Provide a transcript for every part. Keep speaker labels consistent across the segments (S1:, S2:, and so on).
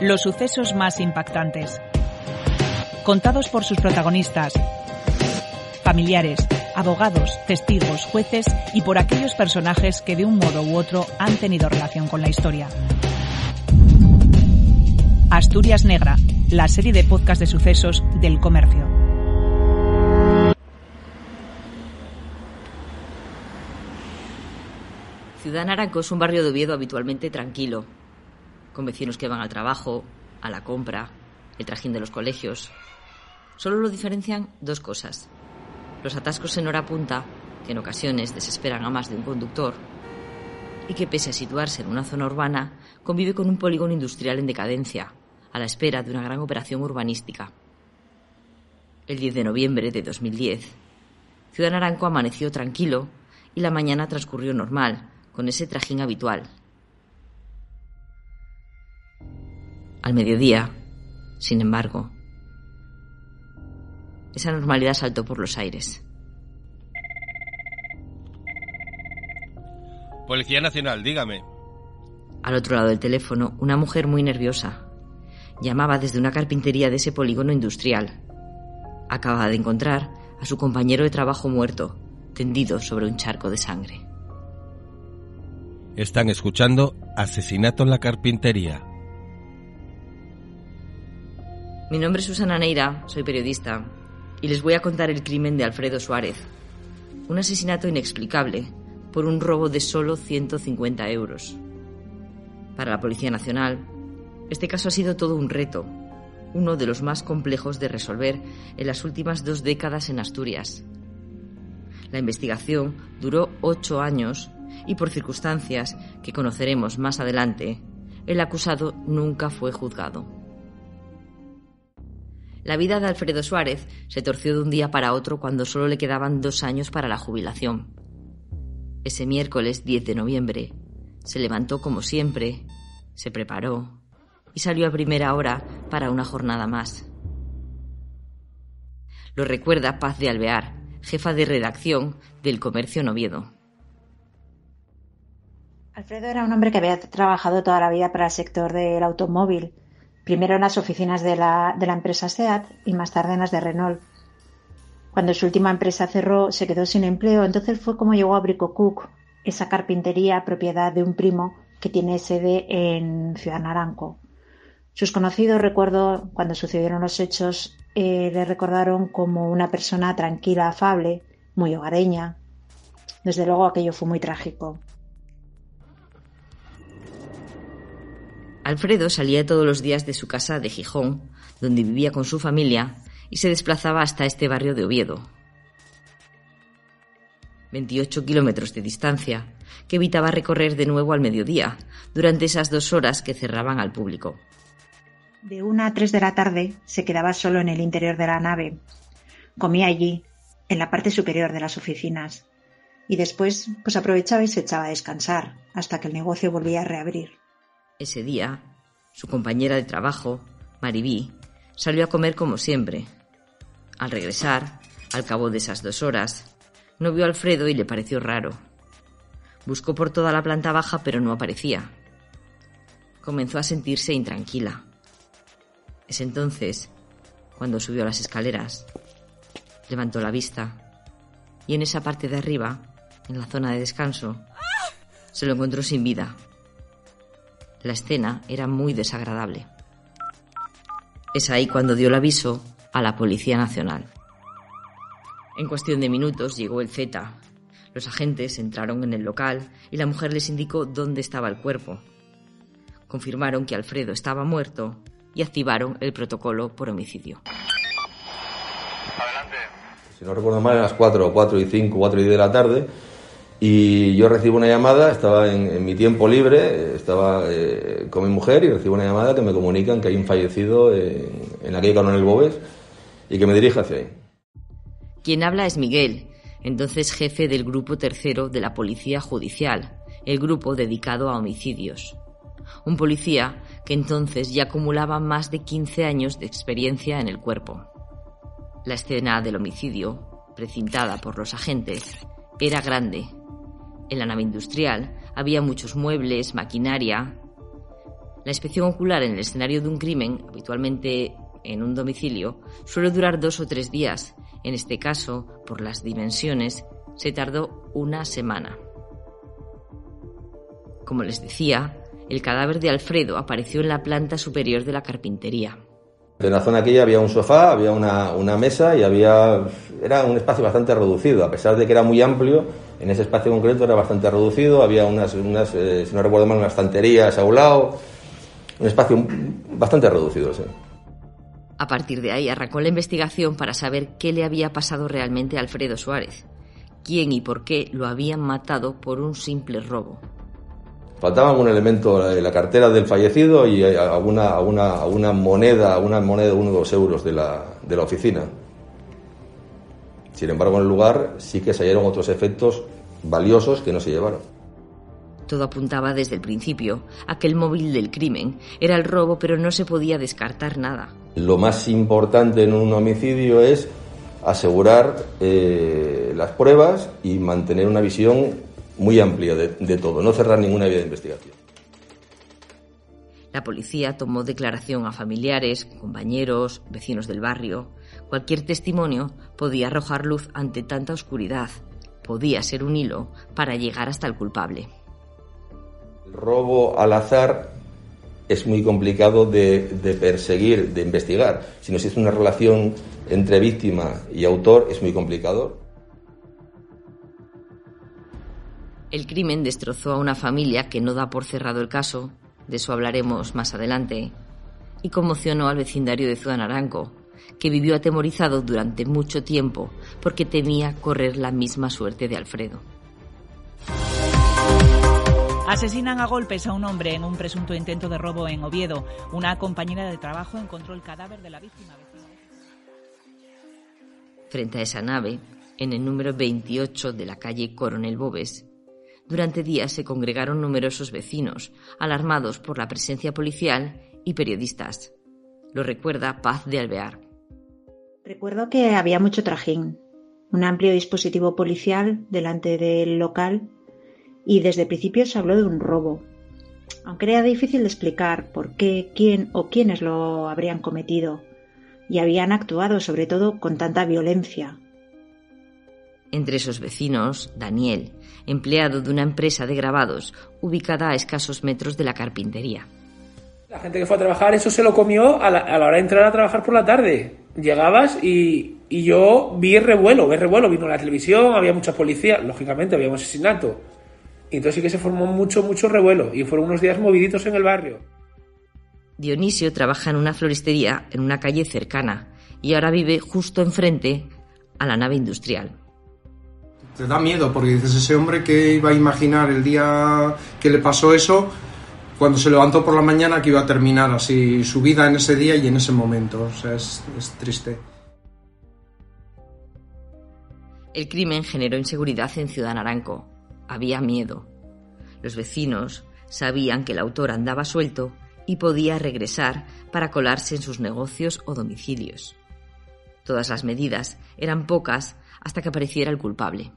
S1: Los sucesos más impactantes. Contados por sus protagonistas, familiares, abogados, testigos, jueces y por aquellos personajes que de un modo u otro han tenido relación con la historia. Asturias Negra, la serie de podcast de sucesos del comercio.
S2: Ciudad Naranco es un barrio de Oviedo habitualmente tranquilo, con vecinos que van al trabajo, a la compra, el trajín de los colegios. Solo lo diferencian dos cosas. Los atascos en hora punta, que en ocasiones desesperan a más de un conductor, y que pese a situarse en una zona urbana, convive con un polígono industrial en decadencia, a la espera de una gran operación urbanística. El 10 de noviembre de 2010, Ciudad Naranco amaneció tranquilo y la mañana transcurrió normal, con ese trajín habitual. Al mediodía, sin embargo, esa normalidad saltó por los aires.
S3: Policía Nacional, dígame.
S2: Al otro lado del teléfono, una mujer muy nerviosa. Llamaba desde una carpintería de ese polígono industrial. Acababa de encontrar a su compañero de trabajo muerto, tendido sobre un charco de sangre.
S3: Están escuchando Asesinato en la Carpintería.
S2: Mi nombre es Susana Neira, soy periodista, y les voy a contar el crimen de Alfredo Suárez. Un asesinato inexplicable por un robo de solo 150 euros. Para la Policía Nacional, este caso ha sido todo un reto, uno de los más complejos de resolver en las últimas dos décadas en Asturias. La investigación duró ocho años y por circunstancias que conoceremos más adelante, el acusado nunca fue juzgado. La vida de Alfredo Suárez se torció de un día para otro cuando solo le quedaban dos años para la jubilación. Ese miércoles 10 de noviembre se levantó como siempre, se preparó y salió a primera hora para una jornada más. Lo recuerda Paz de Alvear, jefa de redacción del Comercio Noviedo.
S4: Alfredo era un hombre que había trabajado toda la vida para el sector del automóvil, primero en las oficinas de la, de la empresa SEAT y más tarde en las de Renault. Cuando su última empresa cerró, se quedó sin empleo, entonces fue como llegó a Brico Cook, esa carpintería propiedad de un primo que tiene sede en Ciudad Naranco. Sus conocidos, recuerdo, cuando sucedieron los hechos, eh, le recordaron como una persona tranquila, afable, muy hogareña. Desde luego aquello fue muy trágico.
S2: Alfredo salía todos los días de su casa de Gijón, donde vivía con su familia, y se desplazaba hasta este barrio de Oviedo. 28 kilómetros de distancia, que evitaba recorrer de nuevo al mediodía, durante esas dos horas que cerraban al público.
S4: De una a tres de la tarde se quedaba solo en el interior de la nave. Comía allí, en la parte superior de las oficinas, y después pues aprovechaba y se echaba a descansar hasta que el negocio volvía a reabrir.
S2: Ese día, su compañera de trabajo, Maribí, salió a comer como siempre. Al regresar, al cabo de esas dos horas, no vio a Alfredo y le pareció raro. Buscó por toda la planta baja pero no aparecía. Comenzó a sentirse intranquila. Es entonces cuando subió a las escaleras, levantó la vista y en esa parte de arriba, en la zona de descanso, se lo encontró sin vida. La escena era muy desagradable. Es ahí cuando dio el aviso a la Policía Nacional. En cuestión de minutos llegó el Z. Los agentes entraron en el local y la mujer les indicó dónde estaba el cuerpo. Confirmaron que Alfredo estaba muerto y activaron el protocolo por homicidio.
S5: Adelante. Si no recuerdo mal, a las 4, 4 y 5, 4 y 10 de la tarde, y yo recibo una llamada, estaba en, mi tiempo libre, estaba eh, con mi mujer y recibo una llamada que me comunican que hay un fallecido en, en la calle Coronel Bobes y que me dirige hacia ahí.
S2: Quien habla es Miguel, entonces jefe del grupo tercero de la Policía Judicial, el grupo dedicado a homicidios. Un policía que entonces ya acumulaba más de 15 años de experiencia en el cuerpo. La escena del homicidio, precintada por los agentes, era grande en la nave industrial había muchos muebles, maquinaria. La inspección ocular en el escenario de un crimen, habitualmente en un domicilio, suele durar dos o tres días. En este caso, por las dimensiones, se tardó una semana. Como les decía, el cadáver de Alfredo apareció en la planta superior de la carpintería.
S5: En la zona aquella había un sofá, había una, mesa y había. Era un espacio bastante reducido, a pesar de que era muy amplio, en ese espacio concreto era bastante reducido, había unas, unas eh, si no recuerdo mal, unas estanterías a un lado, un espacio bastante reducido, sí.
S2: A partir de ahí arrancó la investigación para saber qué le había pasado realmente a Alfredo Suárez, quién y por qué lo habían matado por un simple robo.
S5: Faltaba algún elemento en la cartera del fallecido y alguna, alguna, alguna moneda, alguna moneda de uno o dos euros de la, de la oficina. Sin embargo, en el lugar sí que se hallaron otros efectos valiosos que no se llevaron.
S2: Todo apuntaba desde el principio a que el móvil del crimen era el robo, pero no se podía descartar nada.
S5: Lo más importante en un homicidio es asegurar eh, las pruebas y mantener una visión muy amplia de, todo, no cerrar ninguna vía de investigación.
S2: La policía tomó declaración a familiares, compañeros, vecinos del barrio. Cualquier testimonio podía arrojar luz ante tanta oscuridad. Podía ser un hilo para llegar hasta el culpable.
S5: El robo al azar es muy complicado de, de perseguir, de investigar. Si no existe una relación entre víctima y autor, es muy complicado.
S2: El crimen destrozó a una familia que no da por cerrado el caso, de eso hablaremos más adelante, y conmocionó al vecindario de Ciudad Naranco, que vivió atemorizado durante mucho tiempo porque temía correr la misma suerte de Alfredo.
S1: Asesinan a golpes a un hombre en un presunto intento de robo en Oviedo. Una compañera de trabajo encontró el cadáver de la víctima.
S2: Frente a esa nave, en el número 28 de la calle Coronel Bobes, durante días se congregaron numerosos vecinos, alarmados por la presencia policial y periodistas. Lo recuerda Paz de Alvear.
S4: Recuerdo que había mucho trajín, un amplio dispositivo policial delante del local y desde el principio se habló de un robo. Aunque era difícil de explicar por qué, quién o quiénes lo habrían cometido y habían actuado sobre todo con tanta violencia.
S2: Entre esos vecinos, Daniel, empleado de una empresa de grabados ubicada a escasos metros de la carpintería.
S6: La gente que fue a trabajar eso se lo comió a la, hora de entrar a trabajar por la tarde. Llegabas y, y yo vi revuelo, vi revuelo, vino la televisión, había mucha policía, lógicamente había un asesinato. Y entonces sí que se formó mucho, mucho revuelo y fueron unos días moviditos en el barrio.
S2: Dionisio trabaja en una floristería en una calle cercana y ahora vive justo enfrente a la nave industrial
S7: te da miedo porque dices, ese hombre que iba a imaginar el día que le pasó eso, cuando se levantó por la mañana que iba a terminar así su vida en ese día y en ese momento. O sea, es, triste.
S2: El crimen generó inseguridad en Ciudad Naranco. Había miedo. Los vecinos sabían que el autor andaba suelto y podía regresar para colarse en sus negocios o domicilios. Todas las medidas eran pocas hasta que apareciera el culpable.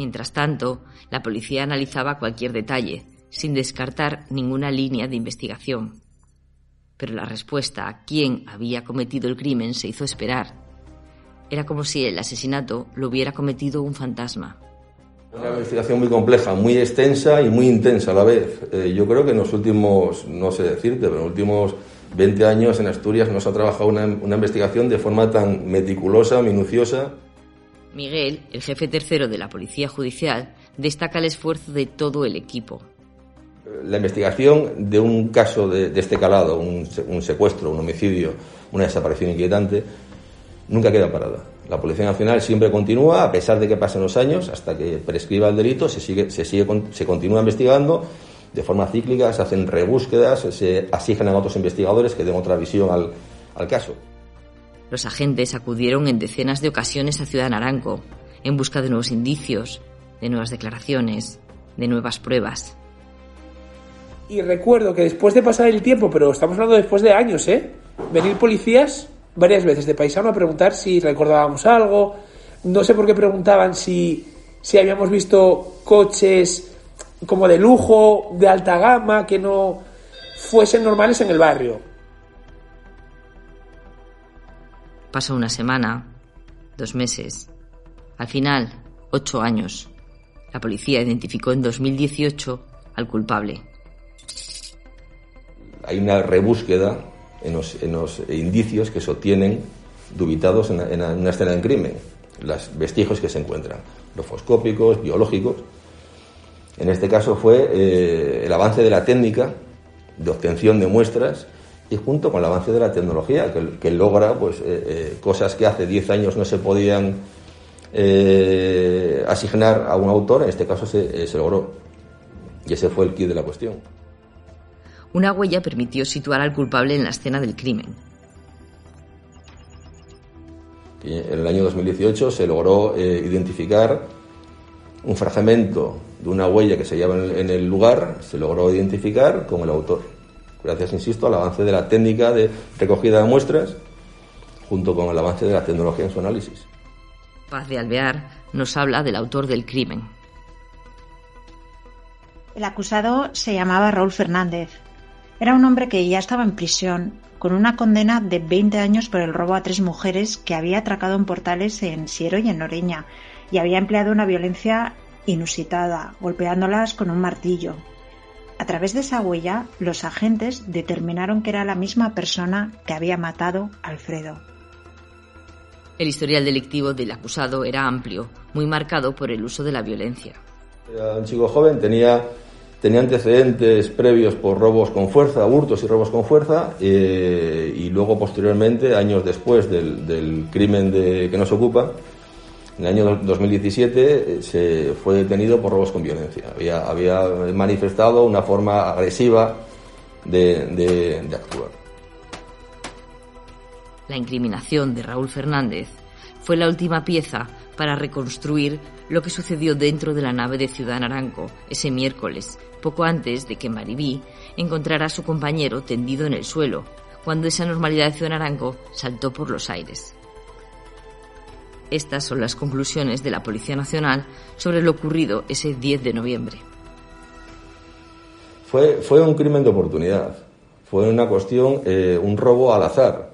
S2: Mientras tanto, la policía analizaba cualquier detalle, sin descartar ninguna línea de investigación. Pero la respuesta a quién había cometido el crimen se hizo esperar. Era como si el asesinato lo hubiera cometido un fantasma.
S5: Una investigación muy compleja, muy extensa y muy intensa a la vez. Eh, yo creo que en los últimos, no sé decirte, pero en los últimos 20 años en Asturias no se ha trabajado una, una investigación de forma tan meticulosa, minuciosa.
S2: Miguel, el jefe tercero de la Policía Judicial, destaca el esfuerzo de todo el equipo.
S5: La investigación de un caso de, este calado, un, secuestro, un homicidio, una desaparición inquietante, nunca queda parada. La Policía Nacional siempre continúa, a pesar de que pasen los años, hasta que prescriba el delito, se, sigue, se, sigue, se continúa investigando de forma cíclica, se hacen rebúsquedas, se asignan a otros investigadores que den otra visión al, al caso.
S2: Los agentes acudieron en decenas de ocasiones a Ciudad Naranco en busca de nuevos indicios, de nuevas declaraciones, de nuevas pruebas.
S6: Y recuerdo que después de pasar el tiempo, pero estamos hablando después de años, ¿eh? Venir policías varias veces de paisano a preguntar si recordábamos algo. No sé por qué preguntaban si, si habíamos visto coches como de lujo, de alta gama, que no fuesen normales en el barrio.
S2: Pasó una semana, dos meses, al final, ocho años. La policía identificó en 2018 al culpable.
S5: Hay una rebúsqueda en los, indicios que se obtienen dubitados en, una escena de crimen, los vestigios que se encuentran, lofoscópicos, biológicos. En este caso fue eh, el avance de la técnica de obtención de muestras y junto con el avance de la tecnología, que, logra pues, eh, eh, cosas que hace 10 años no se podían asignar a un autor, en este caso se, se logró. Y ese fue el kit de la cuestión.
S2: Una huella permitió situar al culpable en la escena del crimen.
S5: En el año 2018 se logró eh, identificar un fragmento de una huella que se hallaba en el lugar, se logró identificar con el autor. Gracias, insisto, al avance de la técnica de recogida de muestras, junto con el avance de la tecnología en su análisis.
S2: Paz de Alvear nos habla del autor del crimen.
S4: El acusado se llamaba Raúl Fernández. Era un hombre que ya estaba en prisión, con una condena de 20 años por el robo a tres mujeres que había atracado en portales en Siero y en Noreña, y había empleado una violencia inusitada, golpeándolas con un martillo. A través de esa huella, los agentes determinaron que era la misma persona que había matado a Alfredo.
S2: El historial delictivo del acusado era amplio, muy marcado por el uso de la violencia.
S5: Era un chico joven, tenía tenía antecedentes previos por robos con fuerza, hurtos y robos con fuerza, eh, y luego posteriormente, años después del, crimen de, que nos ocupa, en el año 2017 eh, se fue detenido por robos con violencia. Había, manifestado una forma agresiva de actuar.
S2: La incriminación de Raúl Fernández fue la última pieza para reconstruir lo que sucedió dentro de la nave de Ciudad Naranco ese miércoles, poco antes de que Maribí encontrara a su compañero tendido en el suelo, cuando esa normalidad de Ciudad Naranco saltó por los aires. Estas son las conclusiones de la Policía Nacional sobre lo ocurrido ese 10 de noviembre.
S5: Fue, fue un crimen de oportunidad, fue una cuestión, eh, un robo al azar.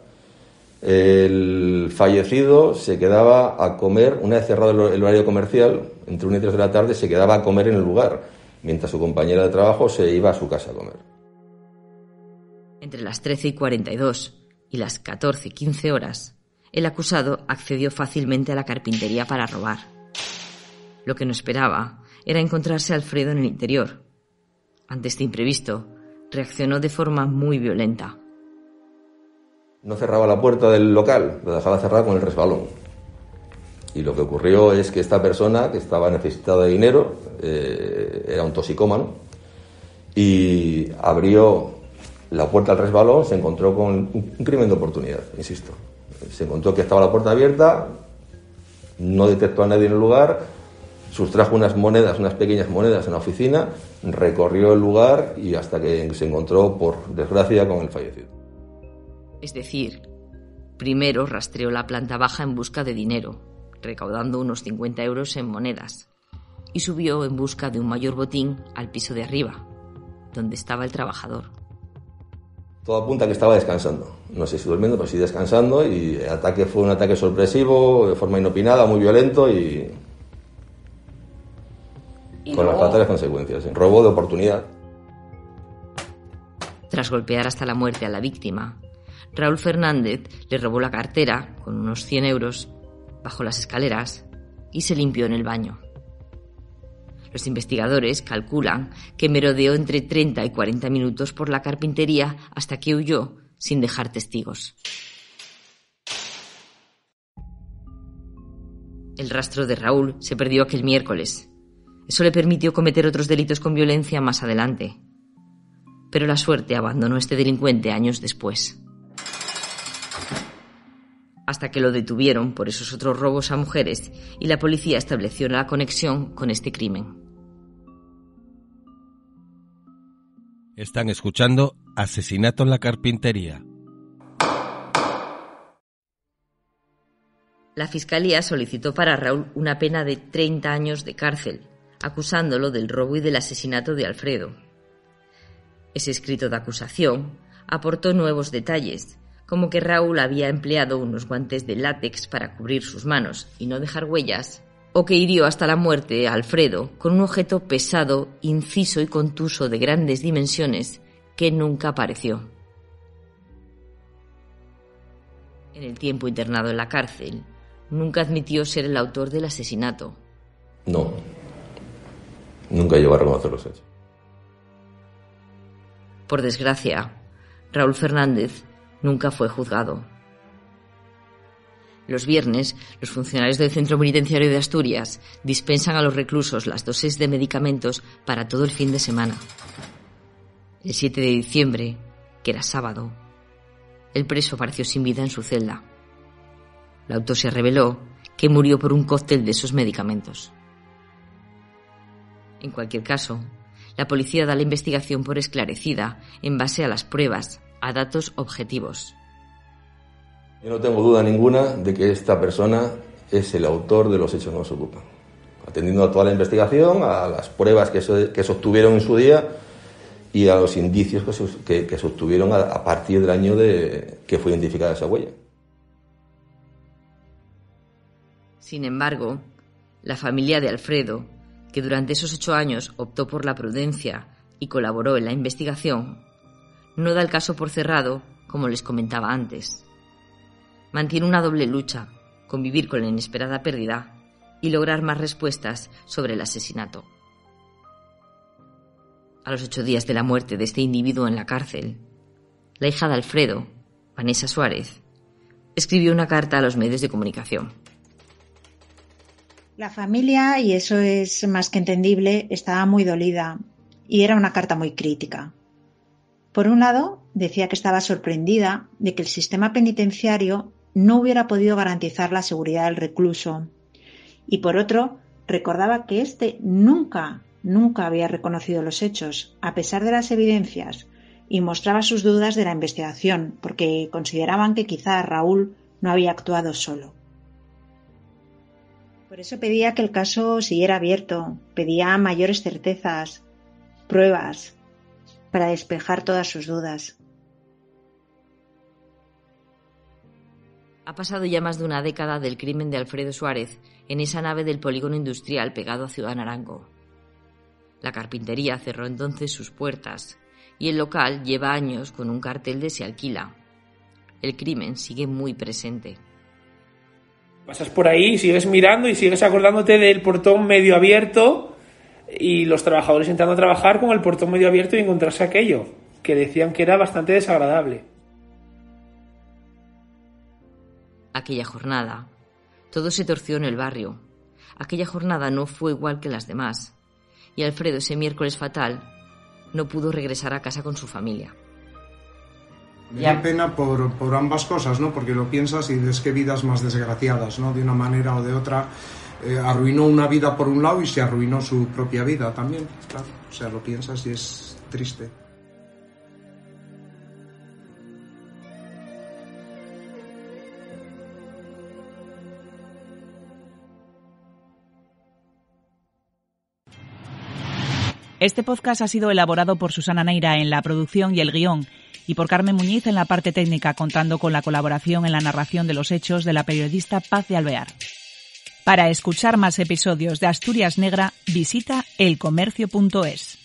S5: El fallecido se quedaba a comer, una vez cerrado el horario comercial, entre 1 y 3 de la tarde, se quedaba a comer en el lugar, mientras su compañera de trabajo se iba a su casa a comer.
S2: Entre las 13 y 42 y las 14 y 15 horas, el acusado accedió fácilmente a la carpintería para robar. Lo que no esperaba era encontrarse a Alfredo en el interior. Ante este imprevisto, reaccionó de forma muy violenta
S5: no cerraba la puerta del local, lo dejaba cerrada con el resbalón. Y lo que ocurrió es que esta persona, que estaba necesitada de dinero, eh, era un toxicómano, y abrió la puerta al resbalón, se encontró con un crimen de oportunidad, insisto. Se encontró que estaba la puerta abierta, no detectó a nadie en el lugar, sustrajo unas monedas, unas pequeñas monedas en la oficina, recorrió el lugar y hasta que se encontró, por desgracia, con el fallecido.
S2: Es decir, primero rastreó la planta baja en busca de dinero, recaudando unos 50 euros en monedas, y subió en busca de un mayor botín al piso de arriba, donde estaba el trabajador.
S5: Todo apunta que estaba descansando. No sé si durmiendo, pero sí descansando. Y el ataque fue un ataque sorpresivo, de forma inopinada, muy violento y. con las fatales consecuencias. Robo de oportunidad.
S2: Tras golpear hasta la muerte a la víctima, Raúl Fernández le robó la cartera, con unos 100 euros, bajó las escaleras y se limpió en el baño. Los investigadores calculan que merodeó entre 30 y 40 minutos por la carpintería hasta que huyó sin dejar testigos. El rastro de Raúl se perdió aquel miércoles. Eso le permitió cometer otros delitos con violencia más adelante. Pero la suerte abandonó a este delincuente años después hasta que lo detuvieron por esos otros robos a mujeres y la policía estableció la conexión con este crimen.
S3: Están escuchando Asesinato en la Carpintería.
S2: La Fiscalía solicitó para Raúl una pena de 30 años de cárcel, acusándolo del robo y del asesinato de Alfredo. Ese escrito de acusación aportó nuevos detalles, como que Raúl había empleado unos guantes de látex para cubrir sus manos y no dejar huellas, o que hirió hasta la muerte a Alfredo con un objeto pesado, inciso y contuso de grandes dimensiones que nunca apareció. En el tiempo internado en la cárcel, nunca admitió ser el autor del asesinato.
S5: No, nunca llegó a reconocer los hechos.
S2: Por desgracia, Raúl Fernández nunca fue juzgado. Los viernes, los funcionarios del Centro Penitenciario de Asturias dispensan a los reclusos las dosis de medicamentos para todo el fin de semana. El 7 de diciembre, que era sábado, el preso apareció sin vida en su celda. La autopsia reveló que murió por un cóctel de esos medicamentos. En cualquier caso, la policía da la investigación por esclarecida en base a las pruebas, a datos objetivos.
S5: Yo no tengo duda ninguna de que esta persona es el autor de los hechos que nos ocupan. Atendiendo a toda la investigación, a las pruebas que se, que obtuvieron en su día y a los indicios que se, obtuvieron a, partir del año de que fue identificada esa huella.
S2: Sin embargo, la familia de Alfredo, que durante esos ocho años optó por la prudencia y colaboró en la investigación, no da el caso por cerrado, como les comentaba antes mantiene una doble lucha, convivir con la inesperada pérdida y lograr más respuestas sobre el asesinato. A los ocho días de la muerte de este individuo en la cárcel, la hija de Alfredo, Vanessa Suárez, escribió una carta a los medios de comunicación.
S4: La familia, y eso es más que entendible, estaba muy dolida y era una carta muy crítica. Por un lado, decía que estaba sorprendida de que el sistema penitenciario no hubiera podido garantizar la seguridad del recluso. Y por otro, recordaba que éste nunca, nunca había reconocido los hechos, a pesar de las evidencias, y mostraba sus dudas de la investigación, porque consideraban que quizá Raúl no había actuado solo. Por eso pedía que el caso siguiera abierto, pedía mayores certezas, pruebas, para despejar todas sus dudas.
S2: Ha pasado ya más de una década del crimen de Alfredo Suárez en esa nave del polígono industrial pegado a Ciudad Naranco. La carpintería cerró entonces sus puertas y el local lleva años con un cartel de se alquila. El crimen sigue muy presente.
S6: Pasas por ahí, sigues mirando y sigues acordándote del portón medio abierto y los trabajadores entrando a trabajar con el portón medio abierto y encontrarse aquello, que decían que era bastante desagradable.
S2: Aquella jornada. Todo se torció en el barrio. Aquella jornada no fue igual que las demás. Y Alfredo ese miércoles fatal no pudo regresar a casa con su familia.
S7: Da pena por, ambas cosas, ¿no? Porque lo piensas y ves que vidas más desgraciadas, ¿no? De una manera o de otra. Eh, arruinó una vida por un lado y se arruinó su propia vida también, claro. O sea, lo piensas y es triste.
S1: Este podcast ha sido elaborado por Susana Neira en la producción y el guion y por Carmen Muñiz en la parte técnica, contando con la colaboración en la narración de los hechos de la periodista Paz de Alvear. Para escuchar más episodios de Asturias Negra, visita elcomercio.es.